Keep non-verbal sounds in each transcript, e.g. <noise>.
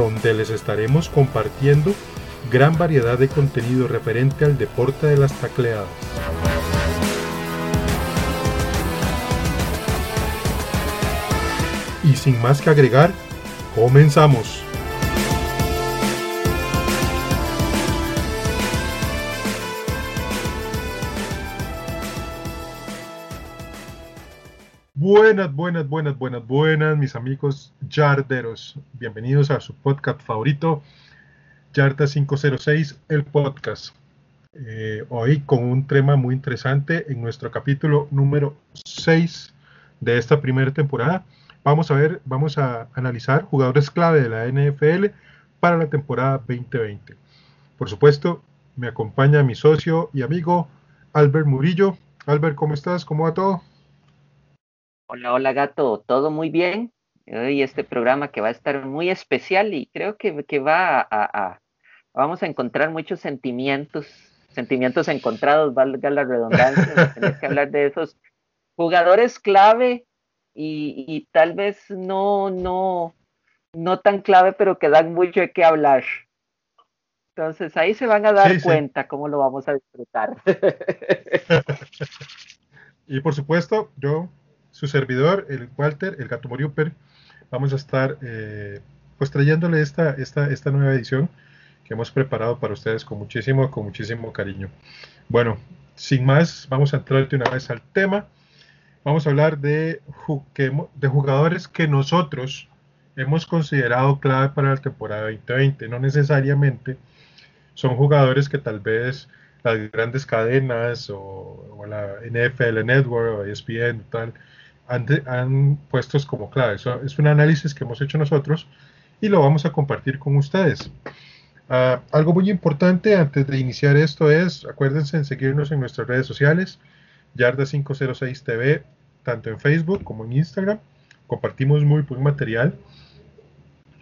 Donde les estaremos compartiendo gran variedad de contenido referente al deporte de las tacleadas. Y sin más que agregar, comenzamos. Buenas, buenas, buenas, buenas, buenas, mis amigos yarderos. Bienvenidos a su podcast favorito, Yarda 506, el podcast. Eh, hoy con un tema muy interesante en nuestro capítulo número 6 de esta primera temporada. Vamos a ver, vamos a analizar jugadores clave de la NFL para la temporada 2020. Por supuesto, me acompaña mi socio y amigo Albert Murillo. Albert, ¿cómo estás? ¿Cómo va todo? Hola, hola gato, todo muy bien. Hoy este programa que va a estar muy especial y creo que, que va a, vamos a encontrar muchos sentimientos, sentimientos encontrados, valga la redundancia, tener que hablar de esos jugadores clave y, y, tal vez no, no, no tan clave, pero que dan mucho de qué hablar. Entonces ahí se van a dar sí, cuenta sí. cómo lo vamos a disfrutar. <laughs> y por supuesto, yo su servidor, el Walter, el Gato Moriuper, vamos a estar eh, pues trayéndole esta, esta, esta nueva edición que hemos preparado para ustedes con muchísimo, con muchísimo cariño. Bueno, sin más, vamos a entrar de una vez al tema. Vamos a hablar de, de jugadores que nosotros hemos considerado clave para la temporada 2020. No necesariamente son jugadores que tal vez las grandes cadenas o, o la NFL Network o ESPN tal han, han puestos como clave. Eso es un análisis que hemos hecho nosotros y lo vamos a compartir con ustedes. Uh, algo muy importante antes de iniciar esto es, acuérdense en seguirnos en nuestras redes sociales, Yarda506 TV, tanto en Facebook como en Instagram. Compartimos muy buen material,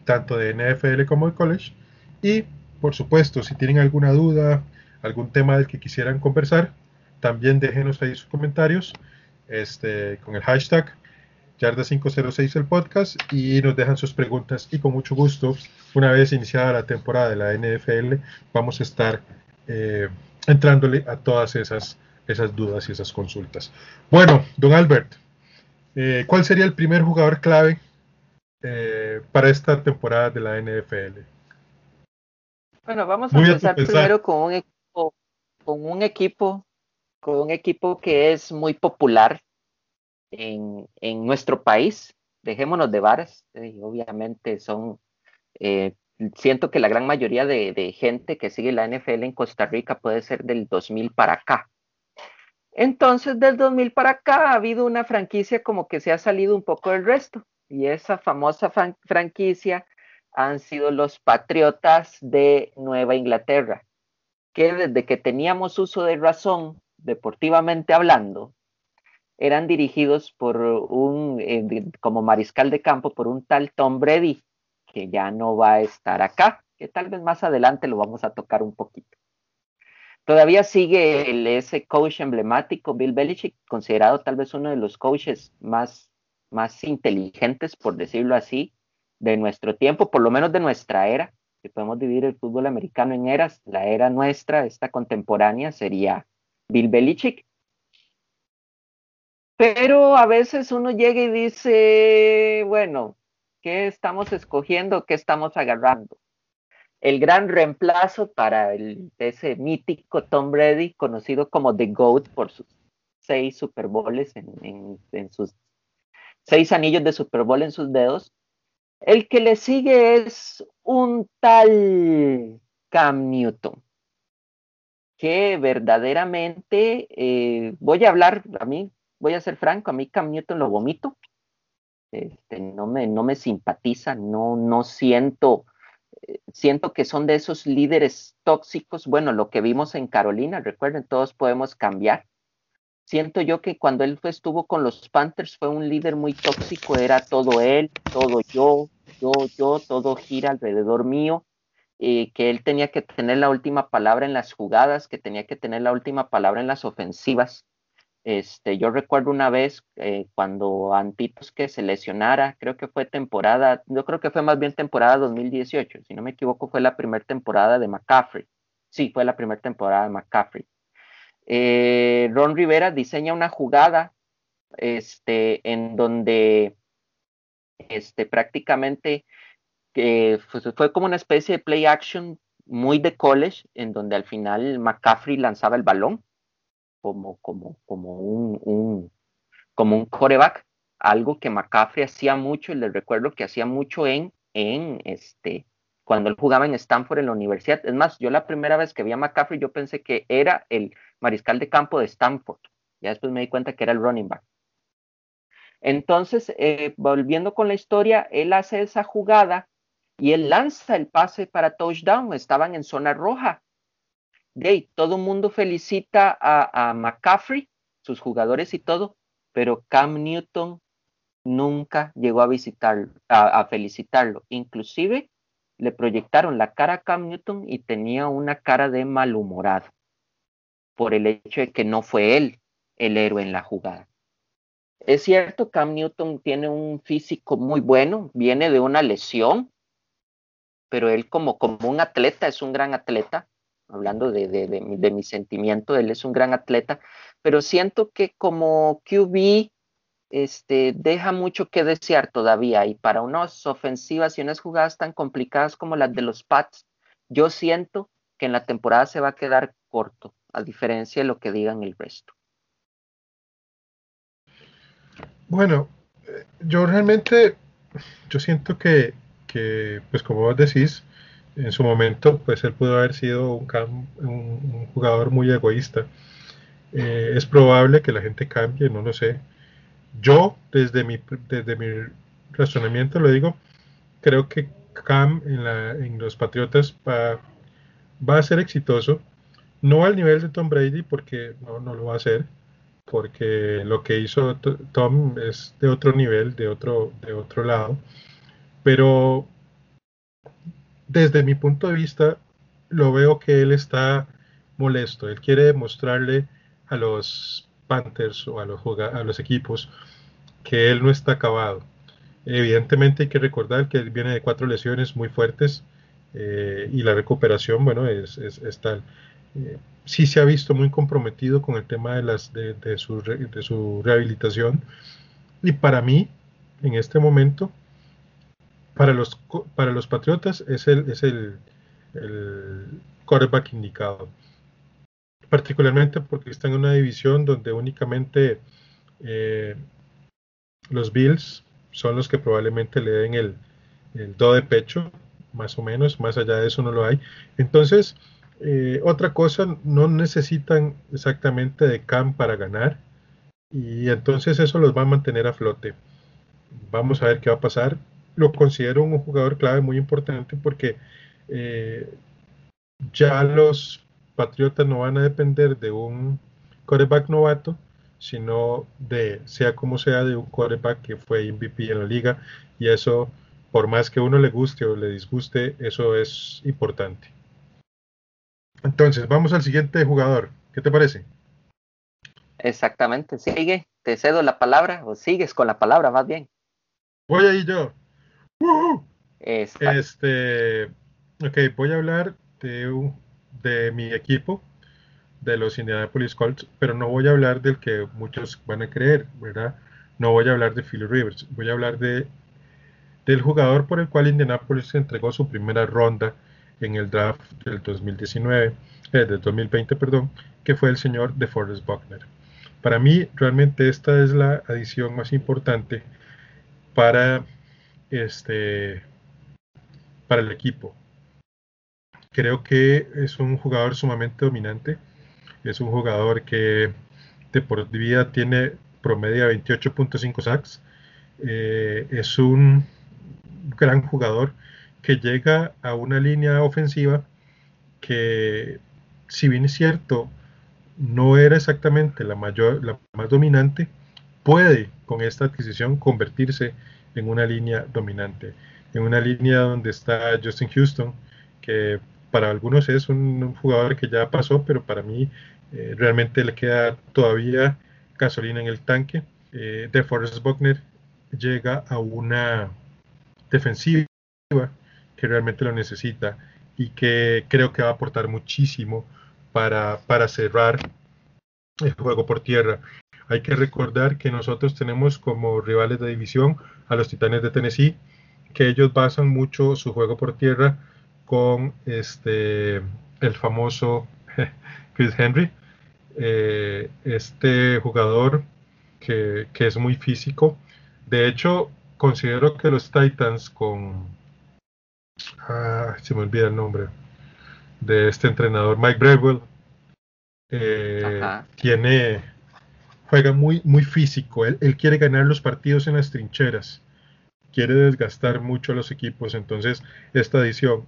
tanto de NFL como de college. Y, por supuesto, si tienen alguna duda, algún tema del que quisieran conversar, también déjenos ahí sus comentarios este, con el hashtag Yarda506 el podcast y nos dejan sus preguntas y con mucho gusto, una vez iniciada la temporada de la NFL, vamos a estar eh, entrándole a todas esas, esas dudas y esas consultas. Bueno, don Albert, eh, ¿cuál sería el primer jugador clave eh, para esta temporada de la NFL? Bueno, vamos a Muy empezar primero con un equipo, con un equipo con un equipo que es muy popular en, en nuestro país. Dejémonos de varas, eh, obviamente son, eh, siento que la gran mayoría de, gente que sigue la NFL en Costa Rica puede ser del 2000 para acá. Entonces, del 2000 para acá ha habido una franquicia como que se ha salido un poco del resto. Y esa famosa fran franquicia han sido los Patriotas de Nueva Inglaterra, que desde que teníamos uso de razón deportivamente hablando, eran dirigidos por un, eh, como mariscal de campo, por un tal Tom Brady, que ya no va a estar acá, que tal vez más adelante lo vamos a tocar un poquito. Todavía sigue el, ese coach emblemático, Bill Belichick, considerado tal vez uno de los coaches más, más inteligentes, por decirlo así, de nuestro tiempo, por lo menos de nuestra era. Si podemos dividir el fútbol americano en eras, la era nuestra, esta contemporánea, sería Bill Belichick. Pero a veces uno llega y dice, bueno, ¿qué estamos escogiendo? ¿Qué estamos agarrando? El gran reemplazo para el, ese mítico Tom Brady, conocido como The GOAT por sus seis Super Bowls en, en, sus seis anillos de Super Bowl en sus dedos. El que le sigue es un tal Cam Newton que verdaderamente, eh, voy a hablar, a mí, voy a ser franco, a mí Cam Newton lo vomito. Este, no, me, no me simpatiza, no, no siento, eh, siento que son de esos líderes tóxicos. Bueno, lo que vimos en Carolina, recuerden, todos podemos cambiar. Siento yo que cuando él estuvo con los Panthers fue un líder muy tóxico, era todo él, todo yo, yo, yo, todo gira alrededor mío, eh, que él tenía que tener la última palabra en las jugadas, que tenía que tener la última palabra en las ofensivas. Este, yo recuerdo una vez eh, cuando Antitos que se lesionara, creo que fue temporada, yo creo que fue más bien temporada 2018, si no me equivoco, fue la primera temporada de McCaffrey. Sí, fue la primera temporada de McCaffrey. Eh, Ron Rivera diseña una jugada este, en donde este, prácticamente fue como una especie de play action muy de college, en donde al final McCaffrey lanzaba el balón como, como, como un, un, como un coreback, algo que McCaffrey hacía mucho, y les recuerdo que hacía mucho en, en este, cuando él jugaba en Stanford en la universidad. Es más, yo la primera vez que vi a McCaffrey, yo pensé que era el mariscal de campo de Stanford. Ya después me di cuenta que era el running back. Entonces, eh, volviendo con la historia, él hace esa jugada y él lanza el pase para touchdown. Estaban en zona roja todo el mundo felicita a, McCaffrey, sus jugadores y todo, pero Cam Newton nunca llegó a visitar, a, felicitarlo. Inclusive le proyectaron la cara a Cam Newton y tenía una cara de malhumorado por el hecho de que no fue él el héroe en la jugada. Es cierto, Cam Newton tiene un físico muy bueno, viene de una lesión, pero él como, como un atleta es un gran atleta, hablando de, de, mi sentimiento, él es un gran atleta, pero siento que como QB este, deja mucho que desear todavía y para unas ofensivas y unas jugadas tan complicadas como las de los Pats, yo siento que en la temporada se va a quedar corto, a diferencia de lo que digan el resto. Bueno, eh, yo realmente, yo siento que, que pues como vos decís, en su momento, pues él pudo haber sido un, un, jugador muy egoísta. Eh, es probable que la gente cambie, no lo sé. Yo, desde mi, desde mi razonamiento, lo digo, creo que Cam en, la, en los Patriotas va, va, a ser exitoso. No al nivel de Tom Brady, porque no, no lo va a hacer, porque lo que hizo Tom es de otro nivel, de otro, de otro lado. Pero desde mi punto de vista, lo veo que él está molesto. Él quiere demostrarle a los Panthers o a los, a los equipos que él no está acabado. Evidentemente hay que recordar que él viene de cuatro lesiones muy fuertes eh, y la recuperación, bueno, es, tal. Eh, sí se ha visto muy comprometido con el tema de, las, de, su, de su rehabilitación y para mí, en este momento, para los, para los Patriotas es el, es el, quarterback indicado. Particularmente porque están en una división donde únicamente eh, los Bills son los que probablemente le den el, el, do de pecho, más o menos, más allá de eso no lo hay. Entonces, eh, otra cosa, no necesitan exactamente de Cam para ganar y entonces eso los va a mantener a flote. Vamos a ver qué va a pasar lo considero un jugador clave muy importante porque eh, ya los Patriotas no van a depender de un quarterback novato, sino de, sea como sea, de un quarterback que fue MVP en la liga y eso, por más que uno le guste o le disguste, eso es importante. Entonces, vamos al siguiente jugador. ¿Qué te parece? Exactamente, sigue, te cedo la palabra o sigues con la palabra más bien. Voy ahí yo. Este, ok, voy a hablar de, de mi equipo, de los Indianapolis Colts, pero no voy a hablar del que muchos van a creer, ¿verdad? No voy a hablar de Phil Rivers, voy a hablar de del jugador por el cual Indianapolis entregó su primera ronda en el draft del 2019, eh, del 2020, perdón, que fue el señor de Forrest Buckner. Para mí, realmente esta es la adición más importante para este, para el equipo. Creo que es un jugador sumamente dominante. Es un jugador que de por vida tiene promedio 28.5 sacks eh, es un gran jugador que llega a una línea ofensiva que, si bien es cierto, no era exactamente la mayor, la más dominante, puede con esta adquisición convertirse en una línea dominante, en una línea donde está Justin Houston, que para algunos es un, jugador que ya pasó, pero para mí eh, realmente le queda todavía gasolina en el tanque. Eh, de Forrest Buckner llega a una defensiva que realmente lo necesita y que creo que va a aportar muchísimo para, para cerrar el juego por tierra. Hay que recordar que nosotros tenemos como rivales de división a los Titanes de Tennessee, que ellos basan mucho su juego por tierra con este el famoso <laughs> Chris Henry, eh, este jugador que, es muy físico. De hecho, considero que los Titans con... Ah, se me olvida el nombre de este entrenador, Mike Breville, eh, tiene juega muy, muy físico. Él, él, quiere ganar los partidos en las trincheras. Quiere desgastar mucho a los equipos. Entonces, esta edición,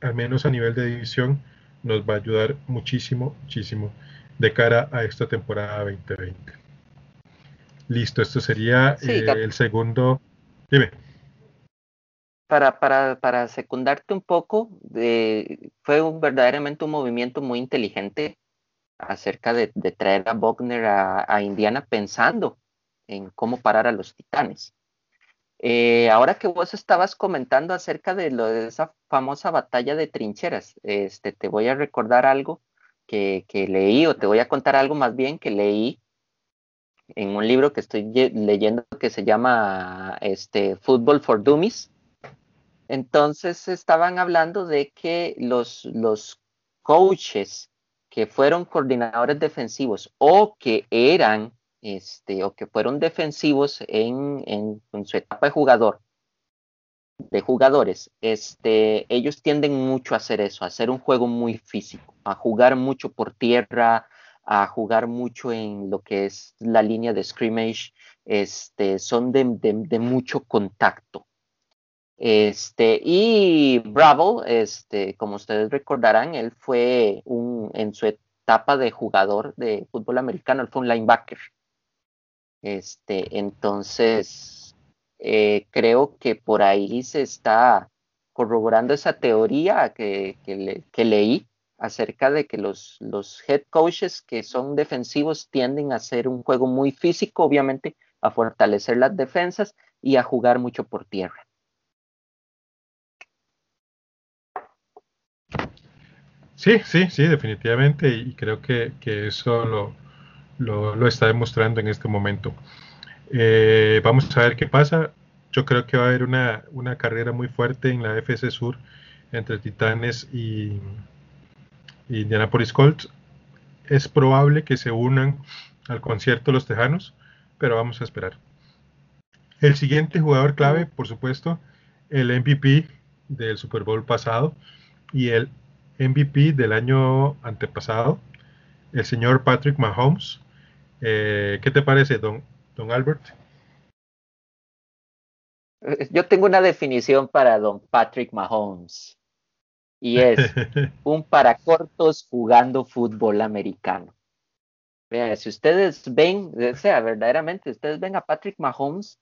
al menos a nivel de división, nos va a ayudar muchísimo, muchísimo de cara a esta temporada 2020. Listo, esto sería eh, el segundo. Dime. Para, para, para secundarte un poco, fue un, verdaderamente un movimiento muy inteligente acerca de, traer a Bogner a, Indiana pensando en cómo parar a los titanes. Eh, ahora que vos estabas comentando acerca de, lo, de esa famosa batalla de trincheras, este, te voy a recordar algo que, leí, o te voy a contar algo más bien que leí en un libro que estoy leyendo que se llama este, Football for Dummies. Entonces estaban hablando de que los coaches que fueron coordinadores defensivos o que eran, este, o que fueron defensivos en, en, su etapa de jugador, de jugadores, este, ellos tienden mucho a hacer eso, a hacer un juego muy físico, a jugar mucho por tierra, a jugar mucho en lo que es la línea de scrimmage, este, son de, de mucho contacto. Este, y Bravo, este, como ustedes recordarán, él fue un, en su etapa de jugador de fútbol americano, él fue un linebacker. Este, entonces, eh, creo que por ahí se está corroborando esa teoría que, que, leí acerca de que los, los head coaches que son defensivos tienden a hacer un juego muy físico, obviamente, a fortalecer las defensas y a jugar mucho por tierra. Sí, sí, sí, definitivamente, y creo que, eso lo, lo, está demostrando en este momento. Eh, vamos a ver qué pasa. Yo creo que va a haber una, una carrera muy fuerte en la FC Sur entre Titanes y, y Indianapolis Colts. Es probable que se unan al concierto los Tejanos, pero vamos a esperar. El siguiente jugador clave, por supuesto, el MVP del Super Bowl pasado y el MVP del año antepasado, el señor Patrick Mahomes. Eh, ¿Qué te parece, don, don Albert? Eh, yo tengo una definición para don Patrick Mahomes y es <laughs> un para cortos jugando fútbol americano. Vean, si ustedes ven, o sea, verdaderamente, ustedes ven a Patrick Mahomes,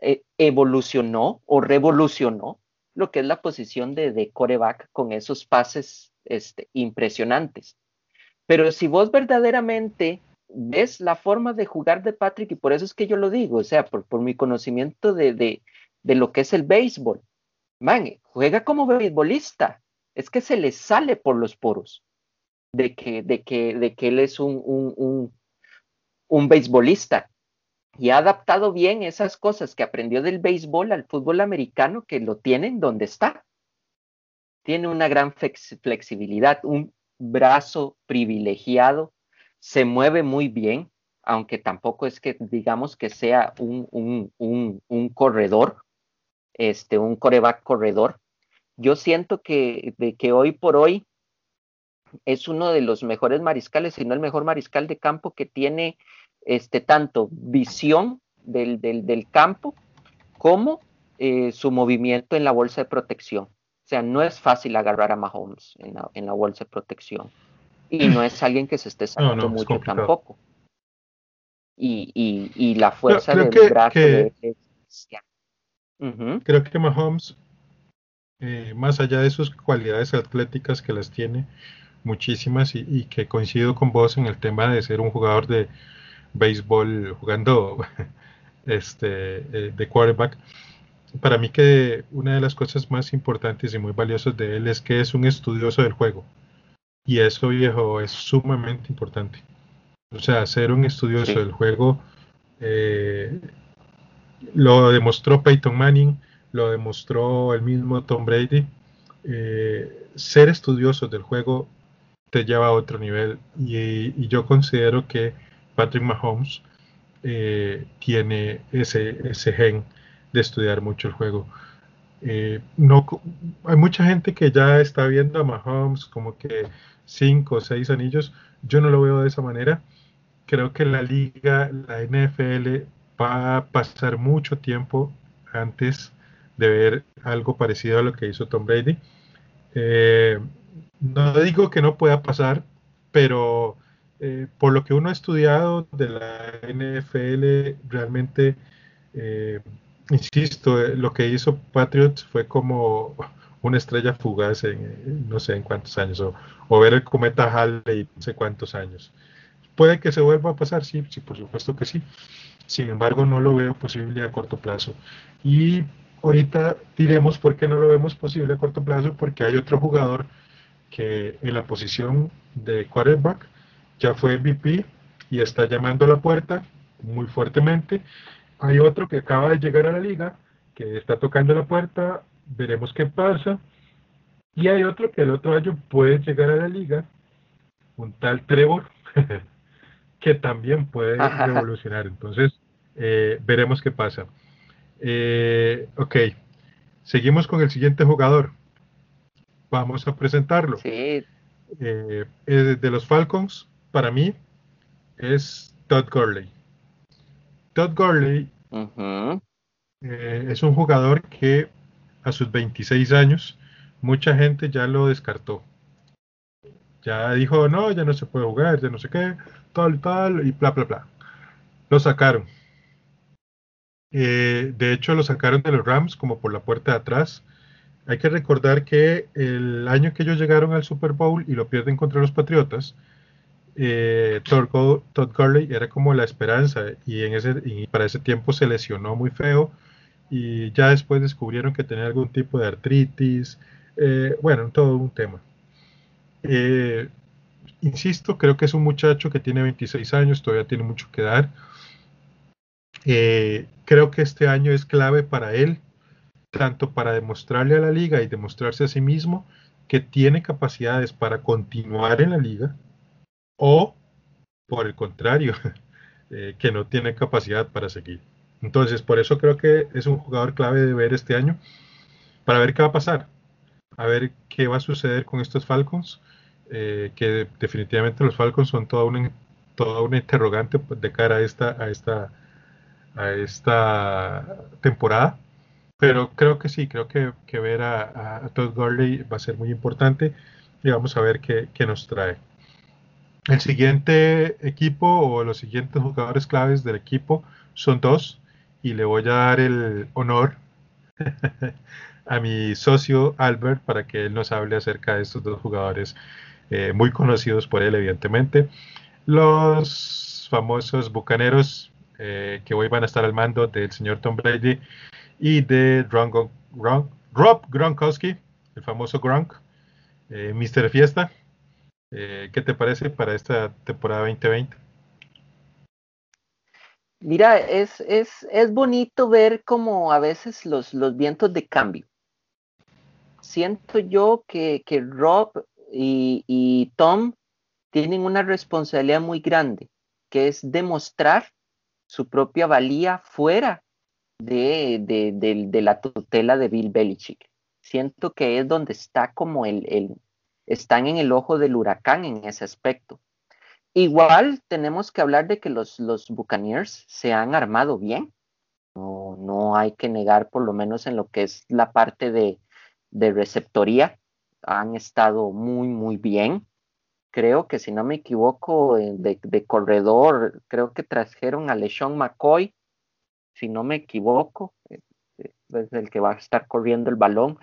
eh, evolucionó o revolucionó lo que es la posición de, de coreback con esos pases este, impresionantes. Pero si vos verdaderamente ves la forma de jugar de Patrick, y por eso es que yo lo digo, o sea, por, por mi conocimiento de, de, de, lo que es el béisbol, man, juega como beisbolista, es que se le sale por los poros de que, de que, de que él es un, un, un, un beisbolista. Y ha adaptado bien esas cosas que aprendió del béisbol al fútbol americano que lo tienen donde está tiene una gran flexibilidad, un brazo privilegiado, se mueve muy bien, aunque tampoco es que digamos que sea un, un, un, corredor, este, un coreback corredor. Yo siento que, que hoy por hoy es uno de los mejores mariscales, si no el mejor mariscal de campo que tiene este, tanto visión del, del, del campo como eh, su movimiento en la bolsa de protección. O sea, no es fácil agarrar a Mahomes en la, en la bolsa de protección. Y no es alguien que se esté <clears throat> sacando mucho tampoco. Y, y, y, la fuerza del brazo de, Creo que Mahomes, eh, más allá de sus cualidades atléticas que las tiene, muchísimas, y, que coincido con vos en el tema de ser un jugador de béisbol jugando <laughs> este, eh, de quarterback, para mí que una de las cosas más importantes y muy valiosas de él es que es un estudioso del juego. Y eso, viejo, es sumamente importante. O sea, ser un estudioso del juego eh, lo demostró Peyton Manning, lo demostró el mismo Tom Brady. Eh, ser estudioso del juego te lleva a otro nivel y, yo considero que Patrick Mahomes eh, tiene ese, ese gen de estudiar mucho el juego. Eh, no, hay mucha gente que ya está viendo a Mahomes como que cinco o seis anillos. Yo no lo veo de esa manera. Creo que la liga, la NFL, va a pasar mucho tiempo antes de ver algo parecido a lo que hizo Tom Brady. Eh, no digo que no pueda pasar, pero eh, por lo que uno ha estudiado de la NFL, realmente, eh, insisto, lo que hizo Patriots fue como una estrella fugaz en no sé en cuántos años, o, ver el cometa Halley no sé cuántos años. Puede que se vuelva a pasar, sí, sí, por supuesto que sí. Sin embargo, no lo veo posible a corto plazo. Y ahorita diremos por qué no lo vemos posible a corto plazo, porque hay otro jugador que en la posición de quarterback ya fue MVP y está llamando a la puerta muy fuertemente. Hay otro que acaba de llegar a la liga, que está tocando la puerta, veremos qué pasa. Y hay otro que el otro año puede llegar a la liga, un tal Trevor, <laughs> que también puede revolucionar. Entonces, eh, veremos qué pasa. Eh, ok, seguimos con el siguiente jugador. Vamos a presentarlo. Sí. Eh, de los Falcons, para mí, es Todd Gurley. Todd Gurley es un jugador que a sus 26 años, mucha gente ya lo descartó. Ya dijo, no, ya no se puede jugar, ya no sé qué, tal, tal, y bla, bla, bla. Lo sacaron. Eh, de hecho, lo sacaron de los Rams como por la puerta de atrás. Hay que recordar que el año que ellos llegaron al Super Bowl y lo pierden contra los Patriotas, eh, Todd, Gurley era como la esperanza y, para ese tiempo se lesionó muy feo y ya después descubrieron que tenía algún tipo de artritis, eh, bueno, todo un tema. Eh, insisto, creo que es un muchacho que tiene 26 años, todavía tiene mucho que dar. Eh, creo que este año es clave para él, tanto para demostrarle a la liga y demostrarse a sí mismo que tiene capacidades para continuar en la liga, o por el contrario, <laughs> que no tiene capacidad para seguir. Entonces, por eso creo que es un jugador clave de ver este año, para ver qué va a pasar, a ver qué va a suceder con estos Falcons, eh, que definitivamente los Falcons son toda una, toda una interrogante de cara a esta, a esta, a esta temporada. Pero creo que sí, creo que, ver a, Todd Gurley va a ser muy importante y vamos a ver qué, qué nos trae. El siguiente equipo o los siguientes jugadores claves del equipo son dos y le voy a dar el honor <laughs> a mi socio Albert para que él nos hable acerca de estos dos jugadores eh, muy conocidos por él, evidentemente. Los famosos bucaneros eh, que hoy van a estar al mando del señor Tom Brady y de Rob Gronkowski, el famoso Gronk, eh, Mr. Fiesta. ¿Qué te parece para esta temporada 2020? Mira, es, es, es bonito ver como a veces los, los vientos de cambio. Siento yo que, que Rob y, y Tom tienen una responsabilidad muy grande, que es demostrar su propia valía fuera de, de, de, de, la tutela de Bill Belichick. Siento que es donde está como el, el, están en el ojo del huracán en ese aspecto. Igual tenemos que hablar de que los, los Buccaneers se han armado bien. No, no hay que negar, por lo menos en lo que es la parte de, de receptoría, han estado muy, muy bien. Creo que si no me equivoco, eh, de, de corredor, creo que trajeron a LeSean McCoy, si no me equivoco, eh, eh, es el que va a estar corriendo el balón.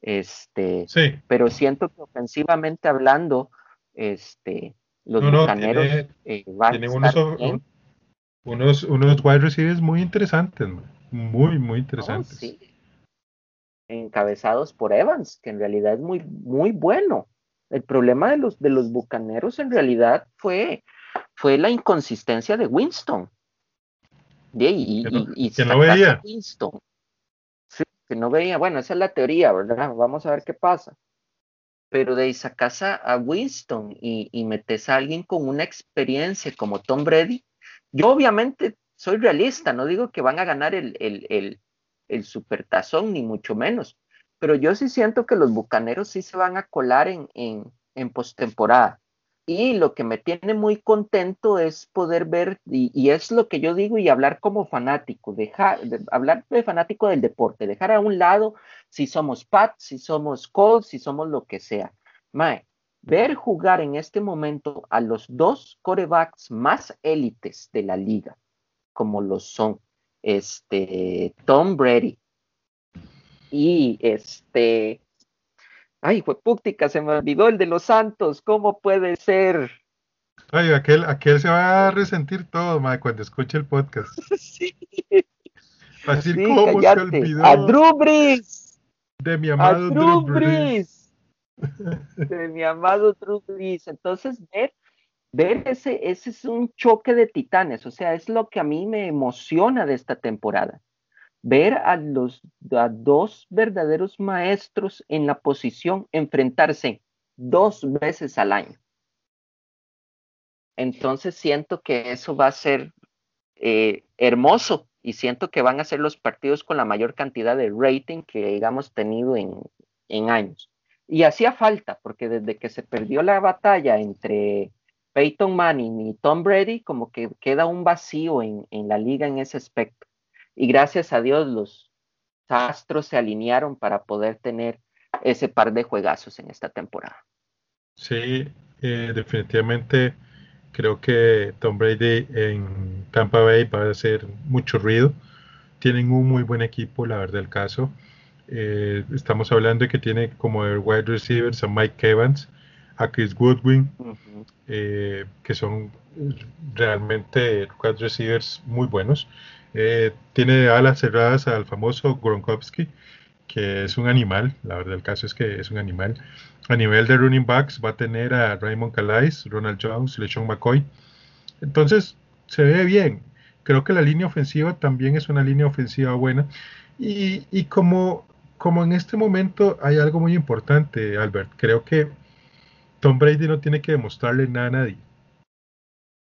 Este, sí. pero siento que ofensivamente hablando, este, los no, bucaneros van a estar bien unos, unos wide receivers muy interesantes, muy, muy interesantes. Encabezados por Evans, que en realidad es muy, muy bueno. El problema de los, de los bucaneros en realidad fue, fue la inconsistencia de Winston. Y, y, que no veía. Winston. Que no veía. Bueno, esa es la teoría, ¿verdad? Vamos a ver qué pasa. Pero de ahí sacas a, Winston y, y metes a alguien con una experiencia como Tom Brady, yo obviamente soy realista, no digo que van a ganar el, el, el, el supertazón, ni mucho menos, pero yo sí siento que los bucaneros sí se van a colar en, en, en postemporada. Y lo que me tiene muy contento es poder ver, y, es lo que yo digo, y hablar como fanático, dejar, hablar de fanático del deporte, dejar a un lado si somos Pat, si somos Colts, si somos lo que sea. Mae, ver jugar en este momento a los dos corebacks más élites de la liga, como lo son este Tom Brady y este ay, fue púctica, se me olvidó el de los Santos, ¿cómo puede ser? Ay, aquel, aquel se va a resentir todo, ma, cuando escuche el podcast. <laughs> sí. Así como se olvidó. A Drew Brees. De mi amado Drew, Brees de mi amado Drew Entonces, ver, ver ese, ese es un choque de titanes, o sea, es lo que a mí me emociona de esta temporada. Ver a los dos verdaderos maestros en la posición enfrentarse dos veces al año. Entonces siento que eso va a ser eh, hermoso y siento que van a ser los partidos con la mayor cantidad de rating que hayamos tenido en, en años. Y hacía falta, porque desde que se perdió la batalla entre Peyton Manning y Tom Brady, como que queda un vacío en, la liga en ese aspecto. Y gracias a Dios los astros se alinearon para poder tener ese par de juegazos en esta temporada. Sí, eh, definitivamente creo que Tom Brady en Tampa Bay va a hacer mucho ruido. Tienen un muy buen equipo, la verdad del caso. Eh, estamos hablando de que tiene como wide receivers a Mike Evans, a Chris Goodwin, eh, que son realmente wide receivers muy buenos. Eh, tiene alas cerradas al famoso Gronkowski, que es un animal, la verdad el caso es que es un animal. A nivel de running backs va a tener a Raymond Calais, Ronald Jones, LeSean McCoy. Entonces, se ve bien. Creo que la línea ofensiva también es una línea ofensiva buena. Y, y como como en este momento hay algo muy importante, Albert. Creo que Tom Brady no tiene que demostrarle nada a nadie.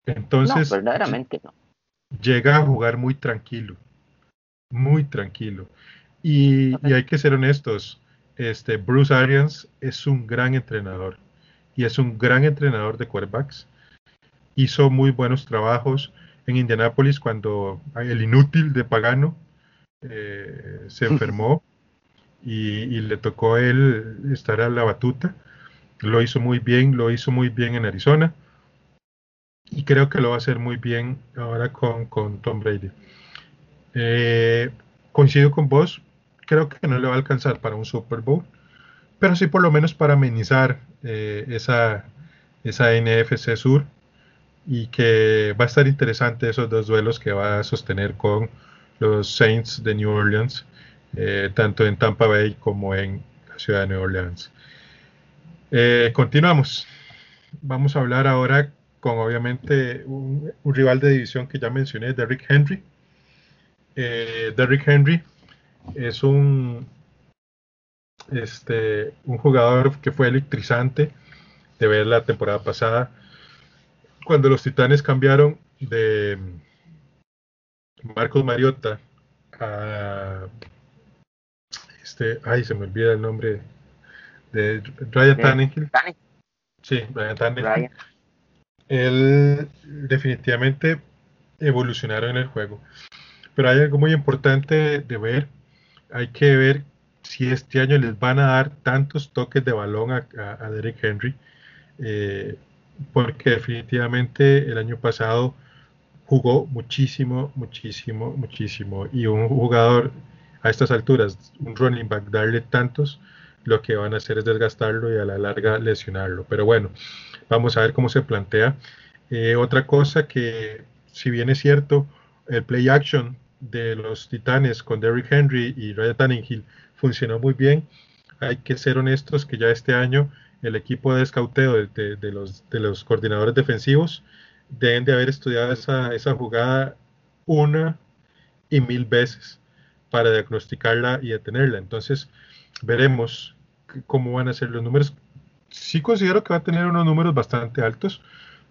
Entonces, verdaderamente no. Llega a jugar muy tranquilo, muy tranquilo. Y, hay que ser honestos. Este Bruce Arians es un gran entrenador y es un gran entrenador de quarterbacks. Hizo muy buenos trabajos en Indianapolis cuando el inútil de Pagano eh, se <laughs> enfermó y, le tocó a él estar a la batuta. Lo hizo muy bien, lo hizo muy bien en Arizona y creo que lo va a hacer muy bien ahora con, con Tom Brady. Eh, coincido con vos, creo que no le va a alcanzar para un Super Bowl, pero sí por lo menos para amenizar eh, esa, esa NFC Sur y que va a estar interesante esos dos duelos que va a sostener con los Saints de New Orleans eh, tanto en Tampa Bay como en la ciudad de Nueva Orleans. Eh, continuamos. Vamos a hablar ahora con obviamente un, rival de división que ya mencioné, Derrick Henry. Eh, Derrick Henry es un, este, un jugador que fue electrizante de ver la temporada pasada, cuando los Titanes cambiaron de Marcos Mariota a este, ay, se me olvida el nombre de Ryan Tannehill. Sí, Ryan Tannehill. Él definitivamente evolucionaron en el juego. Pero hay algo muy importante de ver. Hay que ver si este año les van a dar tantos toques de balón a, Derek Henry. Eh, porque definitivamente el año pasado jugó muchísimo, muchísimo, muchísimo. Y un jugador a estas alturas, un running back, darle tantos, lo que van a hacer es desgastarlo y a la larga lesionarlo. Pero bueno, vamos a ver cómo se plantea. Eh, otra cosa que, si bien es cierto, el play action de los Titanes con Derrick Henry y Ryan Tannehill funcionó muy bien. Hay que ser honestos que ya este año el equipo de escauteo de, los, de los coordinadores defensivos deben de haber estudiado esa, esa jugada una y mil veces para diagnosticarla y detenerla. Entonces, veremos cómo van a ser los números. Sí considero que va a tener unos números bastante altos,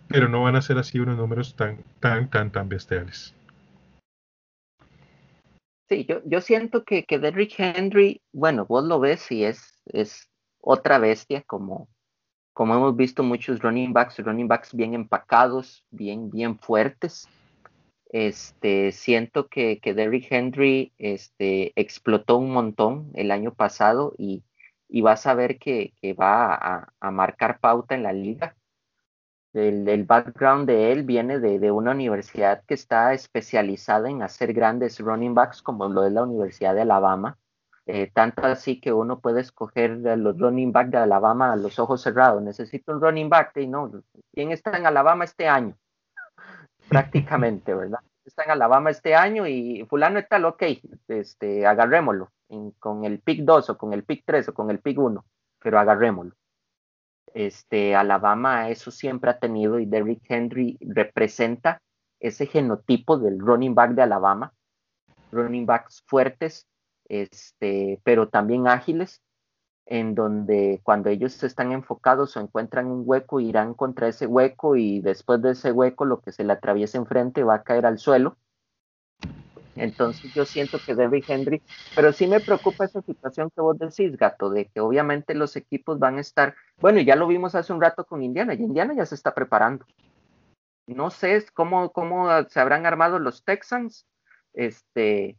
pero no van a ser así unos números tan, tan, tan, tan bestiales. Sí, yo, yo siento que, que Derrick Henry, bueno, vos lo ves y es, es otra bestia, como, como hemos visto muchos running backs, running backs bien empacados, bien, bien fuertes. Este, siento que, que Derrick Henry este, explotó un montón el año pasado y, y vas a ver que, que va a, a, marcar pauta en la liga. El, el background de él viene de, de, una universidad que está especializada en hacer grandes running backs, como lo es la Universidad de Alabama. Eh, tanto así que uno puede escoger los running back de Alabama a los ojos cerrados. Necesito un running back y no, ¿quién está en Alabama este año? <laughs> Prácticamente, ¿verdad? Está en Alabama este año y fulano está ok, este, agarrémoslo con el pick 2 o con el pick 3 o con el pick 1, pero agarrémoslo. Este, Alabama eso siempre ha tenido y Derrick Henry representa ese genotipo del running back de Alabama, running backs fuertes, este, pero también ágiles, en donde cuando ellos están enfocados o encuentran un hueco, irán contra ese hueco y después de ese hueco lo que se le atraviese enfrente va a caer al suelo. Entonces yo siento que Derrick Henry, pero sí me preocupa esa situación que vos decís, gato, de que obviamente los equipos van a estar, bueno, ya lo vimos hace un rato con Indiana, y Indiana ya se está preparando. No sé cómo, cómo se habrán armado los Texans, este,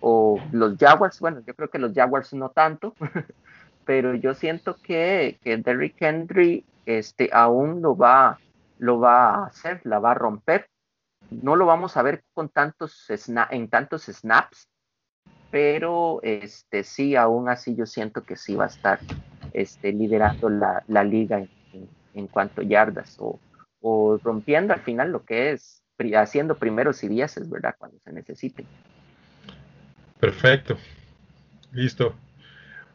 o los Jaguars, bueno, yo creo que los Jaguars no tanto, <laughs> pero yo siento que, que Derrick Henry este, aún lo va, lo va a hacer, la va a romper. No lo vamos a ver con tantos en tantos snaps, pero este, sí, aún así yo siento que sí va a estar este, liderando la, la liga en, en, cuanto a yardas o, o rompiendo al final lo que es haciendo primeros y dieces, ¿verdad? Cuando se necesite. Perfecto. Listo.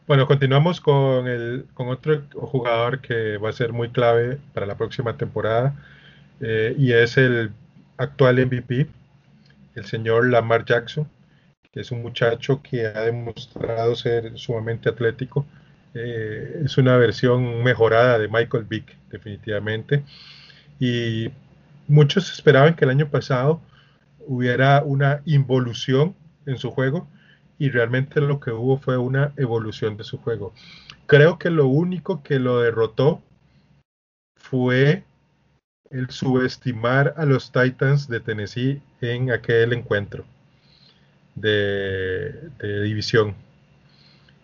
Bueno, continuamos con, el, con otro jugador que va a ser muy clave para la próxima temporada eh, y es el actual MVP, el señor Lamar Jackson, que es un muchacho que ha demostrado ser sumamente atlético. Eh, es una versión mejorada de Michael Vick, definitivamente. Y muchos esperaban que el año pasado hubiera una involución en su juego y realmente lo que hubo fue una evolución de su juego. Creo que lo único que lo derrotó fue el subestimar a los Titans de Tennessee en aquel encuentro de, división.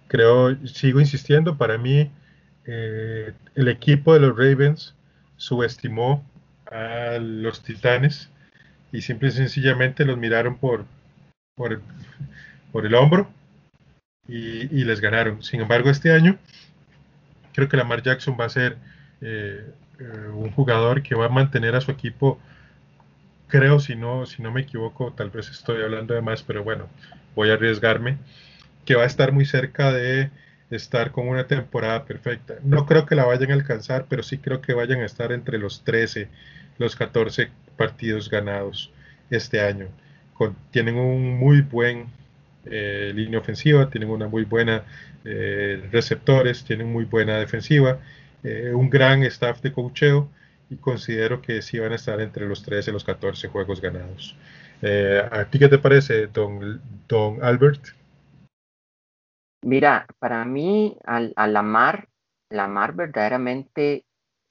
Creo, sigo insistiendo, para mí eh, el equipo de los Ravens subestimó a los Titanes y simple y sencillamente los miraron por, por, por el hombro y, les ganaron. Sin embargo, este año creo que Lamar Jackson va a ser eh, eh, un jugador que va a mantener a su equipo, creo, si no, si no me equivoco, tal vez estoy hablando de más, pero bueno, voy a arriesgarme, que va a estar muy cerca de estar con una temporada perfecta. No creo que la vayan a alcanzar, pero sí creo que vayan a estar entre los 13, los 14 partidos ganados este año. tienen un muy buen eh, línea ofensiva, tienen una muy buena eh, receptores, tienen muy buena defensiva, eh, un gran staff de cocheo y considero que sí van a estar entre los 13 y los 14 juegos ganados. ¿A ti qué te parece, don, Albert? Mira, para mí, al, a Lamar, Lamar verdaderamente,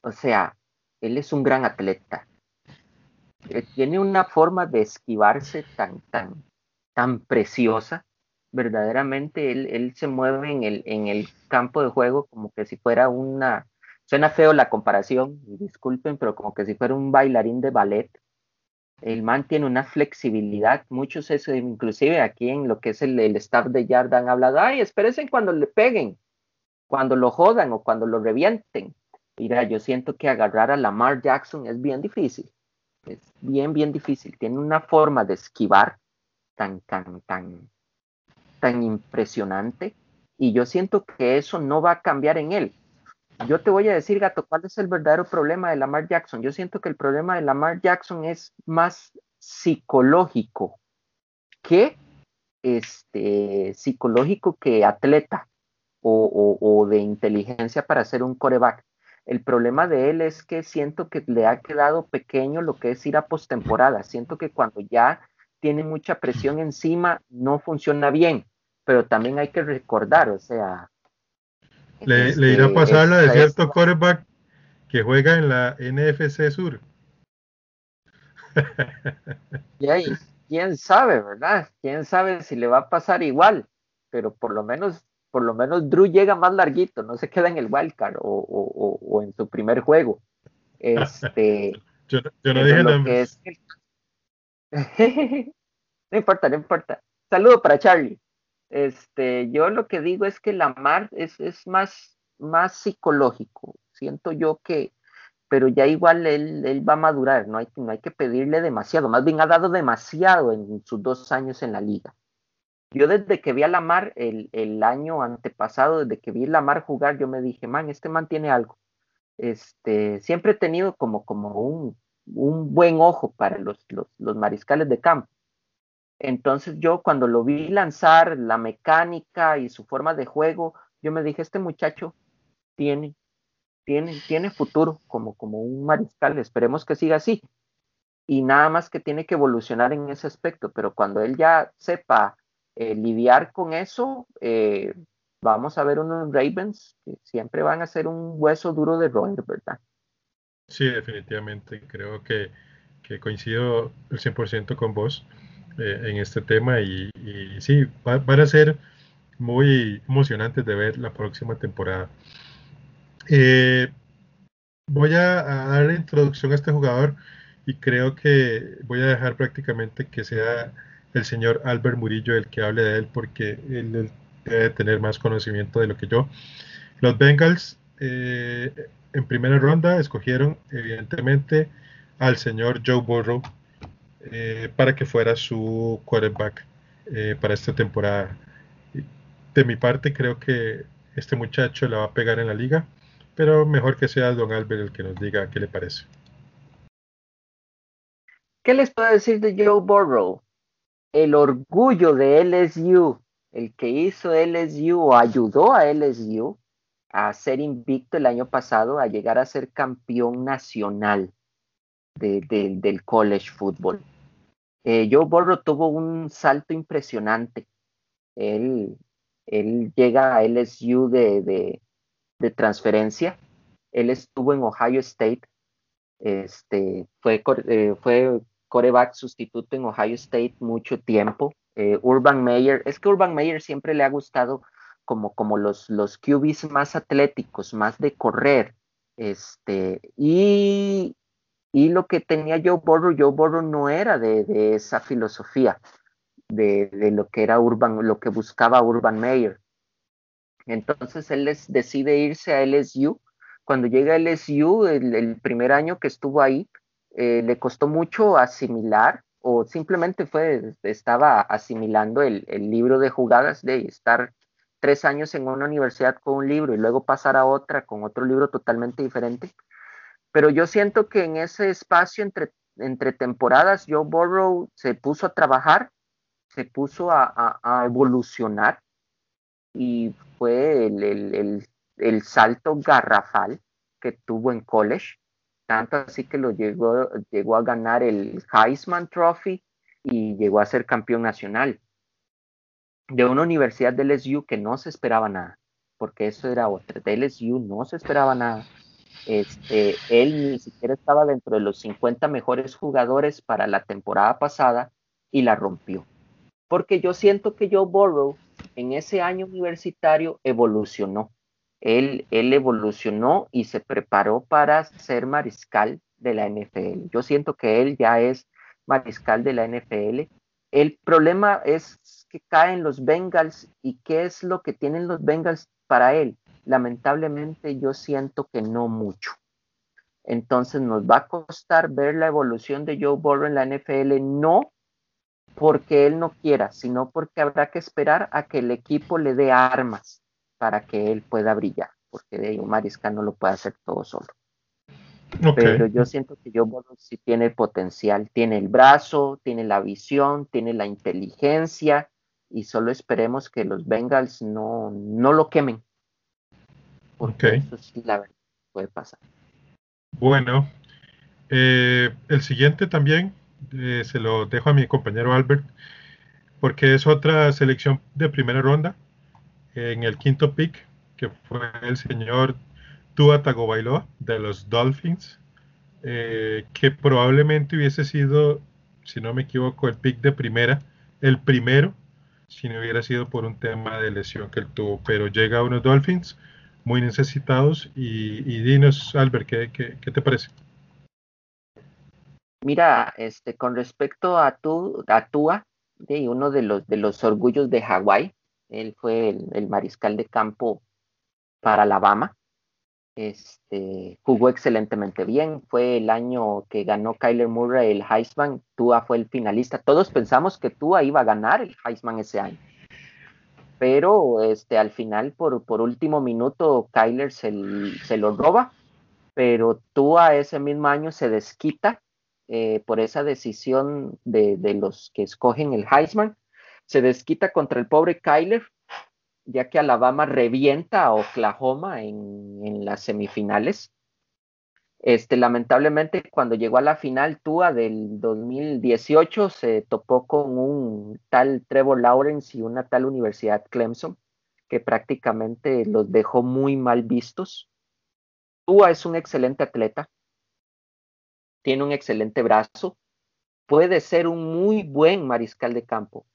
o sea, él es un gran atleta. tiene una forma de esquivarse tan, tan, tan preciosa. Verdaderamente él, él se mueve en el, en el campo de juego como que si fuera una, suena feo la comparación, disculpen, pero como que si fuera un bailarín de ballet. El man tiene una flexibilidad, muchos eso, inclusive aquí en lo que es el, el staff de Yarda han hablado, ay, espérense cuando le peguen, cuando lo jodan o cuando lo revienten. Mira, yo siento que agarrar a Lamar Jackson es bien difícil. Es bien, bien difícil. Tiene una forma de esquivar tan, tan, tan, tan impresionante. Y yo siento que eso no va a cambiar en él. Yo te voy a decir, gato, ¿cuál es el verdadero problema de Lamar Jackson? Yo siento que el problema de Lamar Jackson es más psicológico que este, psicológico que atleta o, de inteligencia para ser un coreback. El problema de él es que siento que le ha quedado pequeño lo que es ir a postemporada. Siento que cuando ya tiene mucha presión encima no funciona bien, pero también hay que recordar, o sea. Le, irá a pasar la de cierto coreback que juega en la NFC Sur. Y ahí, quién sabe, ¿verdad? Quién sabe si le va a pasar igual, pero por lo menos por lo menos Drew llega más larguito, no se queda en el wildcard o, o, o, en su primer juego. Este, <laughs> yo, no dije nada. <laughs> no importa, no importa. Saludo para Charlie. Este, yo lo que digo es que Lamar es, es más, más psicológico. Siento yo que, pero ya igual él, él va a madurar, no hay, no hay que pedirle demasiado. Más bien ha dado demasiado en sus dos años en la liga. Yo desde que vi a Lamar el, el año antepasado, desde que vi a Lamar jugar, yo me dije, man, este man tiene algo. Este, siempre he tenido como, como un, un buen ojo para los, los, los mariscales de campo. Entonces yo cuando lo vi lanzar, la mecánica y su forma de juego, yo me dije, este muchacho tiene, tiene, tiene futuro como, como un mariscal, esperemos que siga así. Y nada más que tiene que evolucionar en ese aspecto, pero cuando él ya sepa eh, lidiar con eso, eh, vamos a ver unos Ravens que siempre van a ser un hueso duro de roer, ¿verdad? Sí, definitivamente. Creo que, coincido el 100% con vos eh, en este tema y, sí, van a ser muy emocionantes de ver la próxima temporada. voy a, a dar la introducción a este jugador y creo que voy a dejar prácticamente que sea el señor Albert Murillo el que hable de él porque él debe tener más conocimiento de lo que yo. Los Bengals eh, en primera ronda escogieron evidentemente al señor Joe Burrow eh, para que fuera su quarterback eh, para esta temporada. De mi parte creo que este muchacho la va a pegar en la liga, pero mejor que sea don Albert el que nos diga qué le parece. ¿Qué les puedo decir de Joe Burrow? el orgullo de LSU, el que hizo LSU o ayudó a LSU a ser invicto el año pasado, a llegar a ser campeón nacional del college football. Eh, Joe tuvo un salto impresionante. Él, él llega a LSU de, de, transferencia. Él estuvo en Ohio State. Este, fue, eh, fue coreback sustituto en Ohio State mucho tiempo. Eh, Urban Meyer, es que Urban Meyer siempre le ha gustado como, como los, los QBs más atléticos, más de correr. Este, y, y lo que tenía Joe Burrow, Joe Burrow no era de, esa filosofía de, lo que era Urban, lo que buscaba Urban Meyer. Entonces él decide irse a LSU. Cuando llega a LSU, el primer año que estuvo ahí, eh, le costó mucho asimilar o simplemente fue, estaba asimilando el, libro de jugadas de estar tres años en una universidad con un libro y luego pasar a otra con otro libro totalmente diferente. Pero yo siento que en ese espacio entre, temporadas, Joe Burrow se puso a trabajar, se puso a, evolucionar y fue el, el salto garrafal que tuvo en college tanto así que lo llegó, llegó a ganar el Heisman Trophy y llegó a ser campeón nacional de una universidad de LSU que no se esperaba nada, porque eso era otra, de LSU no se esperaba nada. Este, él ni siquiera estaba dentro de los 50 mejores jugadores para la temporada pasada y la rompió. porque yo siento que Joe Burrow en ese año universitario evolucionó. Él, él evolucionó y se preparó para ser mariscal de la NFL. Yo siento que él ya es mariscal de la NFL. El problema es que caen los Bengals y qué es lo que tienen los Bengals para él. Lamentablemente yo siento que no mucho. Entonces nos va a costar ver la evolución de Joe Burrow en la NFL, no porque él no quiera, sino porque habrá que esperar a que el equipo le dé armas para que él pueda brillar, porque de ahí un mariscal no lo puede hacer todo solo. Pero yo siento que Joe Burrow sí tiene potencial, tiene el brazo, tiene la visión, tiene la inteligencia y solo esperemos que los Bengals no, no lo quemen. Porque eso sí la verdad puede pasar. Bueno, eh, el siguiente también eh, se lo dejo a mi compañero Albert, porque es otra selección de primera ronda en el quinto pick, que fue el señor Tua Tagovailoa de los Dolphins, eh, que probablemente hubiese sido, si no me equivoco, el pick de primera, el primero, si no hubiera sido por un tema de lesión que él tuvo, pero llega a unos Dolphins muy necesitados y, dinos, Albert, ¿qué, qué te parece? Mira, este, con respecto a, tu, a Tua, de uno de los, de los orgullos de Hawái, él fue el, mariscal de campo para Alabama. Este, jugó excelentemente bien. Fue el año que ganó Kyler Murray el Heisman. Tua fue el finalista. Todos pensamos que Tua iba a ganar el Heisman ese año. Pero este, al final, por, por último minuto, Kyler se, se lo roba. Pero Tua ese mismo año se desquita eh, por esa decisión de, los que escogen el Heisman. Se desquita contra el pobre Kyler, ya que Alabama revienta a Oklahoma en, las semifinales. Este, lamentablemente, cuando llegó a la final Tua del 2018, se topó con un tal Trevor Lawrence y una tal Universidad Clemson, que prácticamente los dejó muy mal vistos. Tua es un excelente atleta, tiene un excelente brazo, puede ser un muy buen mariscal de campo,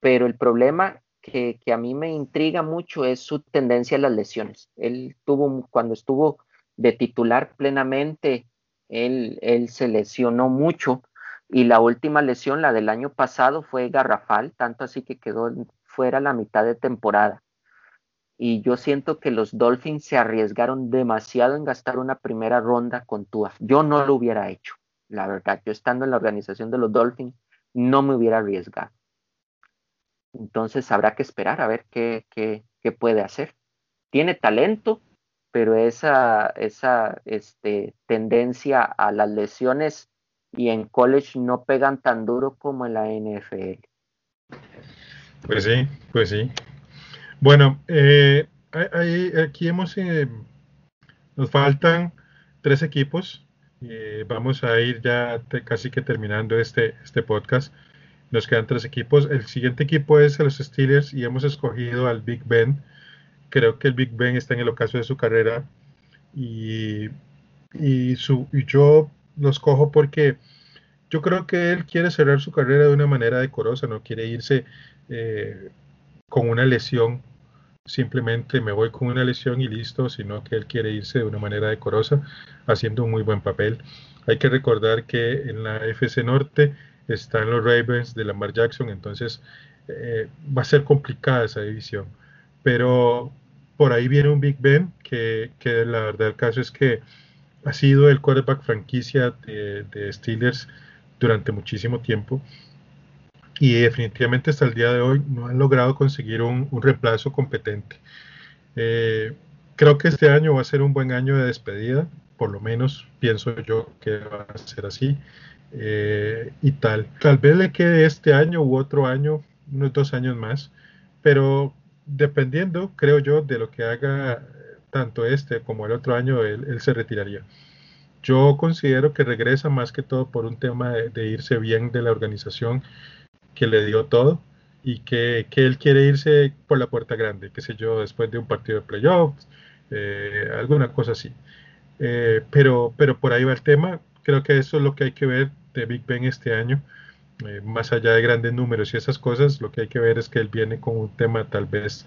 pero el problema que, a mí me intriga mucho es su tendencia a las lesiones. Él tuvo, cuando estuvo de titular plenamente, él, él se lesionó mucho y la última lesión, la del año pasado, fue garrafal, tanto así que quedó fuera la mitad de temporada y yo siento que los Dolphins se arriesgaron demasiado en gastar una primera ronda con Tua. Yo no lo hubiera hecho, la verdad. Yo estando en la organización de los Dolphins, no me hubiera arriesgado. Entonces habrá que esperar a ver qué, qué, qué puede hacer. Tiene talento, pero esa, esa este, tendencia a las lesiones y en college no pegan tan duro como en la NFL. Pues sí, pues sí. Bueno, eh, aquí hemos, eh, nos faltan tres equipos. Vamos a ir ya casi que terminando este, este podcast. Nos quedan tres equipos. El siguiente equipo es los Steelers y hemos escogido al Big Ben. Creo que el Big Ben está en el ocaso de su carrera y, y, su, y yo lo escojo porque yo creo que él quiere cerrar su carrera de una manera decorosa, no quiere irse con una lesión simplemente me voy con una lesión y listo, sino que él quiere irse de una manera decorosa, haciendo un muy buen papel. Hay que recordar que en la FC Norte están los Ravens de Lamar Jackson, entonces eh, va a ser complicada esa división. Pero por ahí viene un Big Ben, que, la verdad el caso es que ha sido el quarterback franquicia de, de Steelers durante muchísimo tiempo y definitivamente hasta el día de hoy no han logrado conseguir un, reemplazo competente. Eh, creo que este año va a ser un buen año de despedida, por lo menos pienso yo que va a ser así eh, y tal. Tal vez le quede este año u otro año, unos dos años más, pero dependiendo, creo yo, de lo que haga tanto este como el otro año, él, se retiraría. Yo considero que regresa más que todo por un tema de irse bien de la organización que le dio todo y que, él quiere irse por la puerta grande, qué sé yo, después de un partido de playoffs, eh, alguna cosa así. Eh, pero, pero por ahí va el tema. Creo que eso es lo que hay que ver de Big Ben este año. Eh, más allá de grandes números y esas cosas, lo que hay que ver es que él viene con un tema tal vez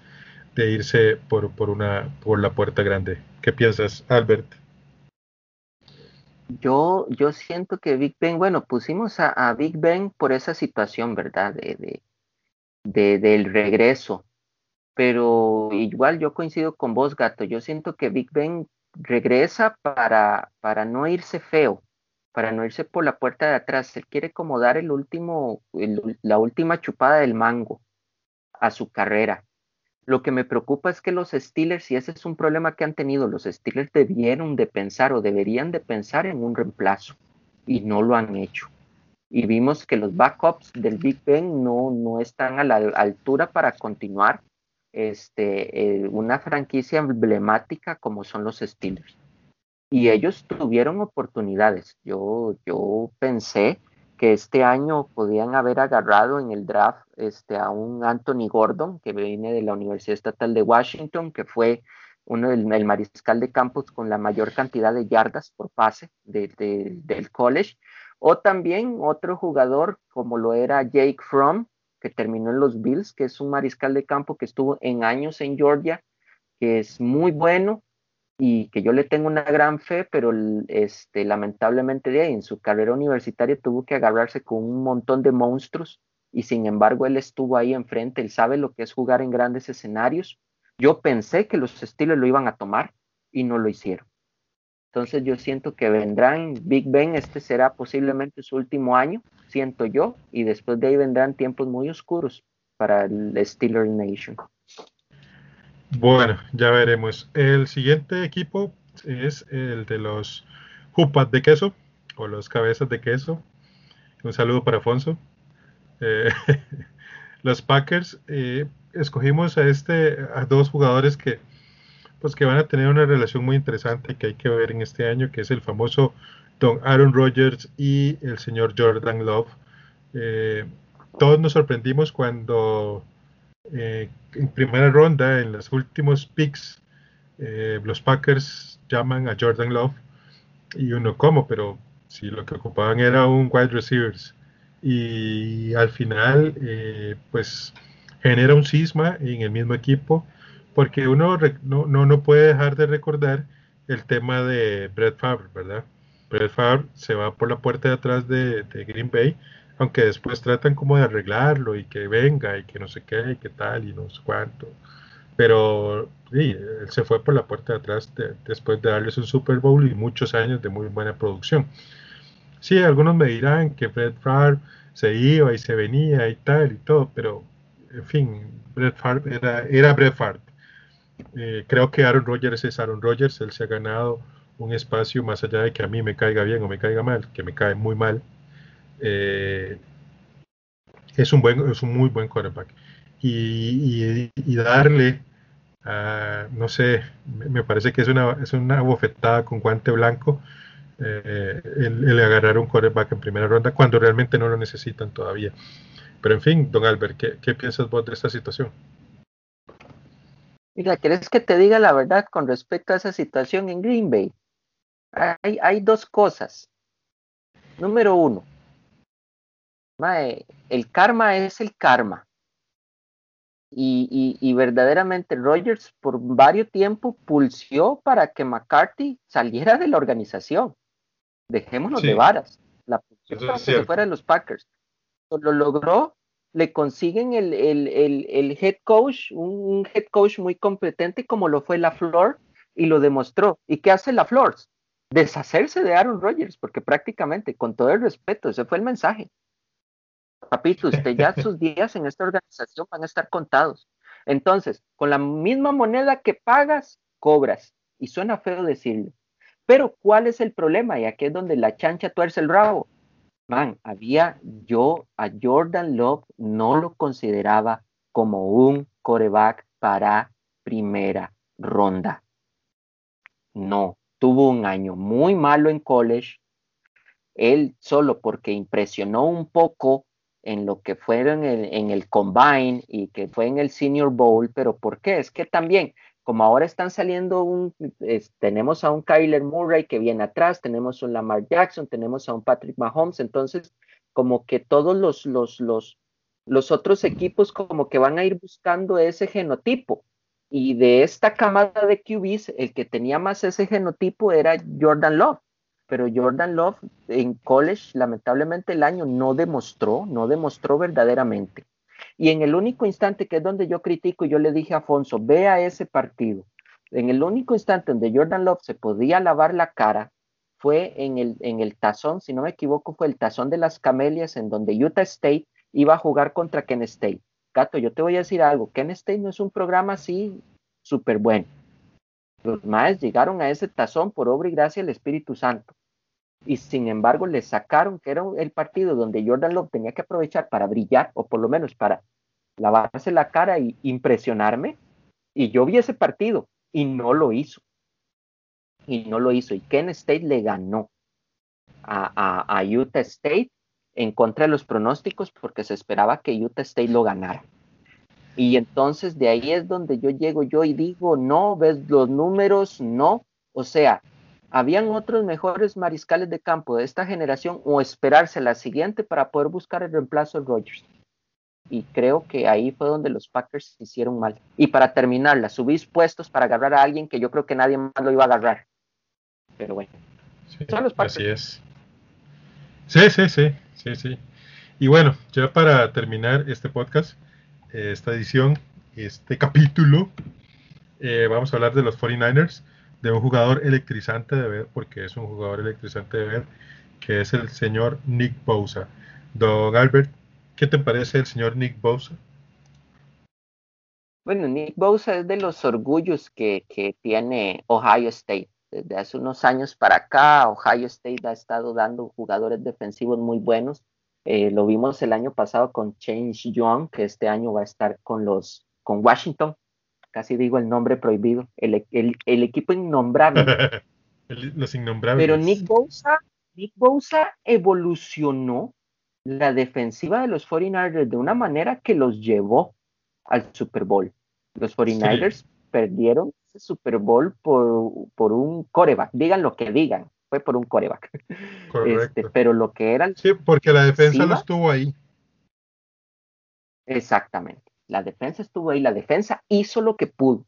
de irse por, por, una, por la puerta grande. ¿Qué piensas, Albert? Yo, yo siento que Big Ben, bueno, pusimos a, Big Ben por esa situación, ¿verdad? De, de, del regreso. Pero igual yo coincido con vos, Gato. Yo siento que Big Ben regresa para, para no irse feo, para no irse por la puerta de atrás. Él quiere como dar el último, la última chupada del mango a su carrera. Lo que me preocupa es que los Steelers, y ese es un problema que han tenido, los Steelers debieron de pensar o deberían de pensar en un reemplazo y no lo han hecho. Y vimos que los backups del Big Ben no, no están a la altura para continuar este, eh, una franquicia emblemática como son los Steelers. Y ellos tuvieron oportunidades. Yo, yo pensé que este año podían haber agarrado en el draft este, a un Anthony Gordon, que viene de la Universidad Estatal de Washington, que fue uno del el mariscal de campus con la mayor cantidad de yardas por pase del college, o también otro jugador como lo era Jake Fromm, que terminó en los Bills, que es un mariscal de campo que estuvo en años en Georgia, que es muy bueno, y que yo le tengo una gran fe, pero este, lamentablemente de ahí, en su carrera universitaria tuvo que agarrarse con un montón de monstruos y sin embargo él estuvo ahí enfrente, él sabe lo que es jugar en grandes escenarios. Yo pensé que los estilos lo iban a tomar y no lo hicieron. Entonces yo siento que vendrán Big Ben, este será posiblemente su último año, siento yo, y después de ahí vendrán tiempos muy oscuros para el Steeler Nation. Bueno, ya veremos. El siguiente equipo es el de los Jupas de queso o los cabezas de queso. Un saludo para Afonso. Eh, <laughs> los Packers eh, escogimos a este a dos jugadores que pues que van a tener una relación muy interesante que hay que ver en este año, que es el famoso Don Aaron Rodgers y el señor Jordan Love. Eh, todos nos sorprendimos cuando eh, en primera ronda, en los últimos picks, eh, los Packers llaman a Jordan Love y uno como, pero si lo que ocupaban era un wide receivers y al final eh, pues genera un cisma en el mismo equipo porque uno no, no, puede dejar de recordar el tema de Brett Favre, ¿verdad? Brett Favre se va por la puerta de atrás de, de Green Bay aunque después tratan como de arreglarlo y que venga y que no sé qué y qué tal y no sé cuánto. Pero sí, él se fue por la puerta de atrás después de darles un Super Bowl y muchos años de muy buena producción. Sí, algunos me dirán que Brett Favre se iba y se venía y tal y todo, pero en fin, Brett Favre era, era Brett Favre. Eh, creo que Aaron Rodgers es Aaron Rodgers, él se ha ganado un espacio más allá de que a mí me caiga bien o me caiga mal, que me cae muy mal, eh, es, un buen, es un muy buen quarterback. Y, darle, no sé, me parece que es una, es una bofetada con guante blanco eh, el, agarrar un quarterback en primera ronda cuando realmente no lo necesitan todavía. Pero en fin, don Albert, ¿qué, qué piensas vos de esta situación? Mira, ¿querés que te diga la verdad con respecto a esa situación en Green Bay? Hay, hay dos cosas. Número uno, el karma es el karma. Y, verdaderamente Rogers por varios tiempo pulsió para que McCarthy saliera de la organización. Dejémonos de varas. La pulsión para que se fuera de los Packers. Lo logró, le consiguen el, head coach, un, head coach muy competente como lo fue la Flor, y lo demostró. ¿Y qué hace la Flor? Deshacerse de Aaron Rodgers, porque prácticamente, con todo el respeto, ese fue el mensaje Papito, usted ya <laughs> sus días en esta organización van a estar contados. Entonces, con la misma moneda que pagas, cobras. Y suena feo decirlo. Pero, ¿cuál es el problema? Y aquí es donde la chancha tuerce el rabo. Man, había yo a Jordan Love no lo consideraba como un coreback para primera ronda. No, tuvo un año muy malo en college. Él solo porque impresionó un poco en lo que fueron en, el Combine y que fue en el Senior Bowl, pero ¿por qué? Es que también, como ahora están saliendo un, tenemos a un Kyler Murray que viene atrás, tenemos un Lamar Jackson, tenemos a un Patrick Mahomes, entonces como que todos los, los, los, los otros equipos como que van a ir buscando ese genotipo. Y de esta camada de QBs, el que tenía más ese genotipo era Jordan Love. Pero Jordan Love en college, lamentablemente el año no demostró, no demostró verdaderamente. Y en el único instante que es donde yo critico, yo le dije a Afonso, vea ese partido. En el único instante donde Jordan Love se podía lavar la cara fue en el, en el tazón, si no me equivoco, fue el tazón de las camelias en donde Utah State iba a jugar contra Ken State. Gato, yo te voy a decir algo, Ken State no es un programa así súper bueno. Los maes llegaron a ese tazón por obra y gracia del Espíritu Santo. Y sin embargo le sacaron que era el partido donde Jordan Love tenía que aprovechar para brillar, o por lo menos para lavarse la cara y impresionarme. Y yo vi ese partido y no lo hizo. Y no lo hizo. Y Ken State le ganó a, a Utah State en contra de los pronósticos porque se esperaba que Utah State lo ganara. Y entonces de ahí es donde yo llego yo y digo, no, ves los números, no. O sea, habían otros mejores mariscales de campo de esta generación o esperarse la siguiente para poder buscar el reemplazo de Rodgers. Y creo que ahí fue donde los Packers hicieron mal. Y para terminarla, subís puestos para agarrar a alguien que yo creo que nadie más lo iba a agarrar. Pero bueno, son los Packers. Así es. Sí, sí, sí. Sí, sí. Y bueno, ya para terminar este podcast, eh, esta edición, este capítulo, eh, vamos a hablar de los 49ers, de un jugador electrizante de ver, porque es un jugador electrizante de ver, que es el señor Nick Bosa. Don Albert, ¿qué te parece el señor Nick Bosa? Bueno, Nick Bosa es de los orgullos que, que tiene Ohio State desde hace unos años para acá, Ohio State ha estado dando jugadores defensivos muy buenos. Eh, lo vimos el año pasado con Change Young, que este año va a estar con los con Washington. Casi digo el nombre prohibido, el, el, equipo innombrable. <laughs> los innombrables. Pero Nick Bosa, Nick Bosa evolucionó la defensiva de los 49ers de una manera que los llevó al Super Bowl. Los 49ers perdieron Super Bowl por, por un coreback, digan lo que digan, fue por un coreback. Este, pero lo que era... Sí, porque la defensa no estuvo ahí. Exactamente, la defensa estuvo ahí, la defensa hizo lo que pudo,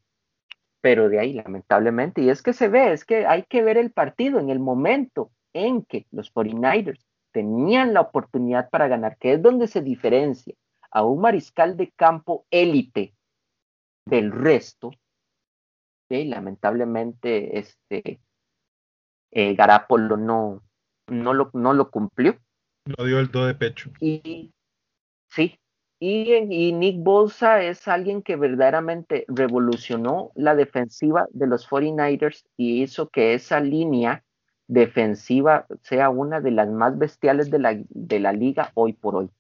pero de ahí lamentablemente, y es que se ve, es que hay que ver el partido en el momento en que los 49ers tenían la oportunidad para ganar, que es donde se diferencia a un mariscal de campo élite del resto, lamentablemente este eh, Garapolo no, no, lo, no lo cumplió. Lo dio el do de pecho. Y sí, y, Nick Bolsa es alguien que verdaderamente revolucionó la defensiva de los 49ers y hizo que esa línea defensiva sea una de las más bestiales de la, de la liga hoy por hoy.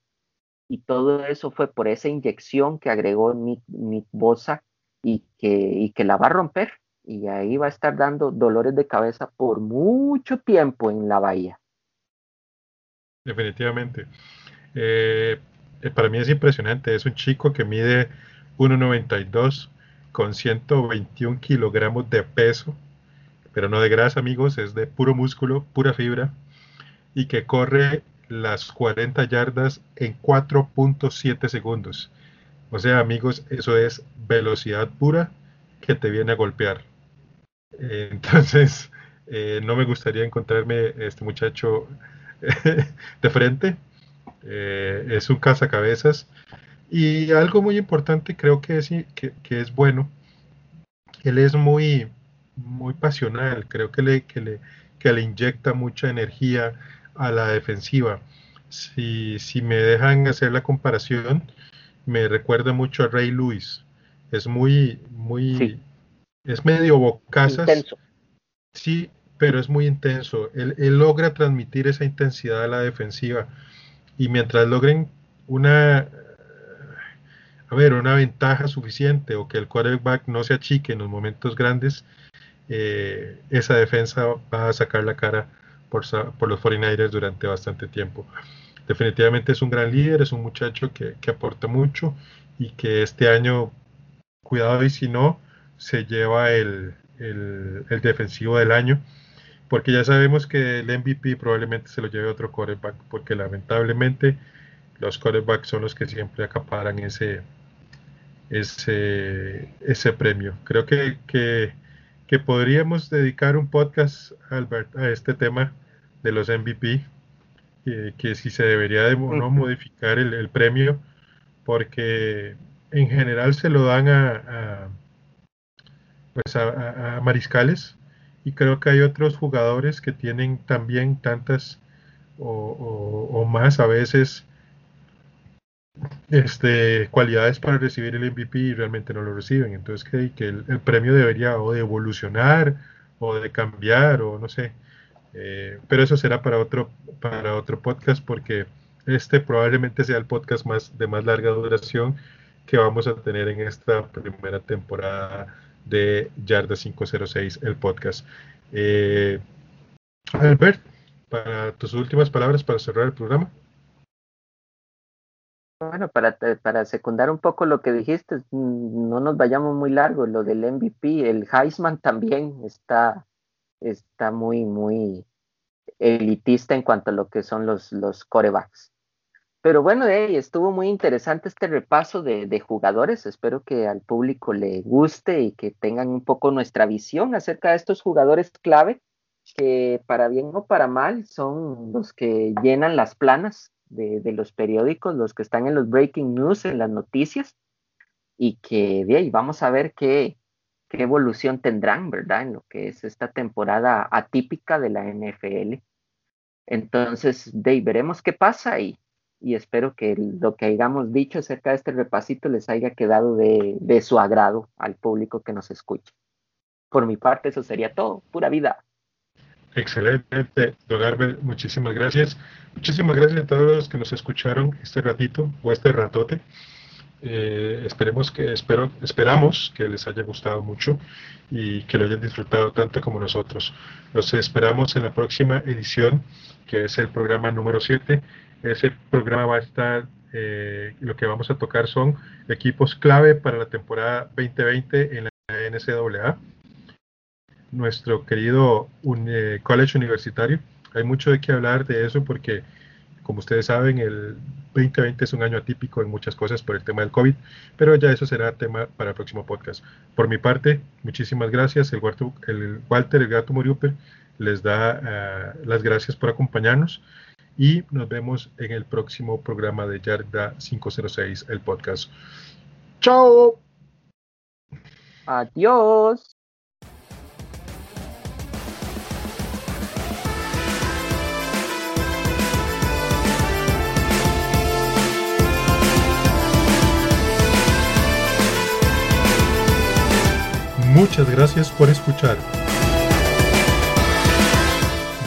Y todo eso fue por esa inyección que agregó Nick, Nick Bosa y que, y que la va a romper. Y ahí va a estar dando dolores de cabeza por mucho tiempo en la bahía. Definitivamente. Eh, para mí es impresionante. Es un chico que mide 1,92 con 121 kilogramos de peso, pero no de grasa, amigos, es de puro músculo, pura fibra, y que corre las 40 yardas en 4.7 segundos. O sea, amigos, eso es velocidad pura que te viene a golpear. entonces, eh, no me gustaría encontrarme este muchacho <laughs> de frente. Eh, es un cazacabezas. Y algo muy importante, creo que es, que, es bueno, él es muy, muy pasional, creo que le, que le, que le inyecta mucha energía a la defensiva. Si, si me dejan hacer la comparación, me recuerda mucho a Ray Lewis. Es muy, muy, es medio bocazas. Sí, pero es muy intenso. Él, logra transmitir esa intensidad a la defensiva. Y mientras logren una, a ver, una ventaja suficiente o que el quarterback no se achique en los momentos grandes, eh, esa defensa va a sacar la cara por, los 49ers durante bastante tiempo definitivamente es un gran líder, es un muchacho que, aporta mucho y que este año, cuidado y si no, se lleva el, defensivo del año. Porque ya sabemos que el MVP probablemente se lo lleve otro quarterback, porque lamentablemente los quarterbacks son los que siempre acaparan ese, ese, ese premio. Creo que, que, podríamos dedicar un podcast, Albert, a este tema de los MVP, que, si se debería de no modificar el, premio, porque en general se lo dan a, pues a mariscales y creo que hay otros jugadores que tienen también tantas o, más a veces este, cualidades para recibir el MVP y realmente no lo reciben. Entonces que, que el, premio debería o de evolucionar o de cambiar o no sé. Eh, pero eso será para otro, para otro podcast porque este probablemente sea el podcast más de más larga duración que vamos a tener en esta primera temporada de Yarda 506, el podcast. Eh, Albert, para tus últimas palabras para cerrar el programa. Bueno, para, para secundar un poco lo que dijiste, no nos vayamos muy largo, lo del MVP, el Heisman también está, está muy, muy elitista en cuanto a lo que son los, los corebacks. Pero bueno, estuvo muy interesante este repaso de, jugadores. Espero que al público le guste y que tengan un poco nuestra visión acerca de estos jugadores clave que para bien o para mal son los que llenan las planas de, los periódicos, los que están en los breaking news, en las noticias y que de vamos a ver qué, qué evolución tendrán, ¿verdad? En lo que es esta temporada atípica de la NFL. Entonces, de veremos qué pasa y y espero que lo que hayamos dicho acerca de este repasito les haya quedado de, su agrado al público que nos escucha. Por mi parte, eso sería todo. Pura vida. Excelente, don muchísimas gracias. Muchísimas gracias a todos los que nos escucharon este ratito o este ratote. Eh, esperemos que espero, esperamos que les haya gustado mucho y que lo hayan disfrutado tanto como nosotros. Los esperamos en la próxima edición, que es el programa número 7 ese programa va a estar, eh, lo que vamos a tocar son equipos clave para la temporada 2020 en la NCAA. Nuestro querido eh, college universitario. Hay mucho de qué hablar de eso porque, como ustedes saben, el 2020 es un año atípico en muchas cosas por el tema del COVID, pero ya eso será tema para el próximo podcast. Por mi parte, muchísimas gracias. El, el Walter, el gato Moriuper, les da eh, las gracias por acompañarnos y nos vemos en el próximo programa de Yarda 506, el podcast. ¡Chao! Adiós. Muchas gracias por escuchar.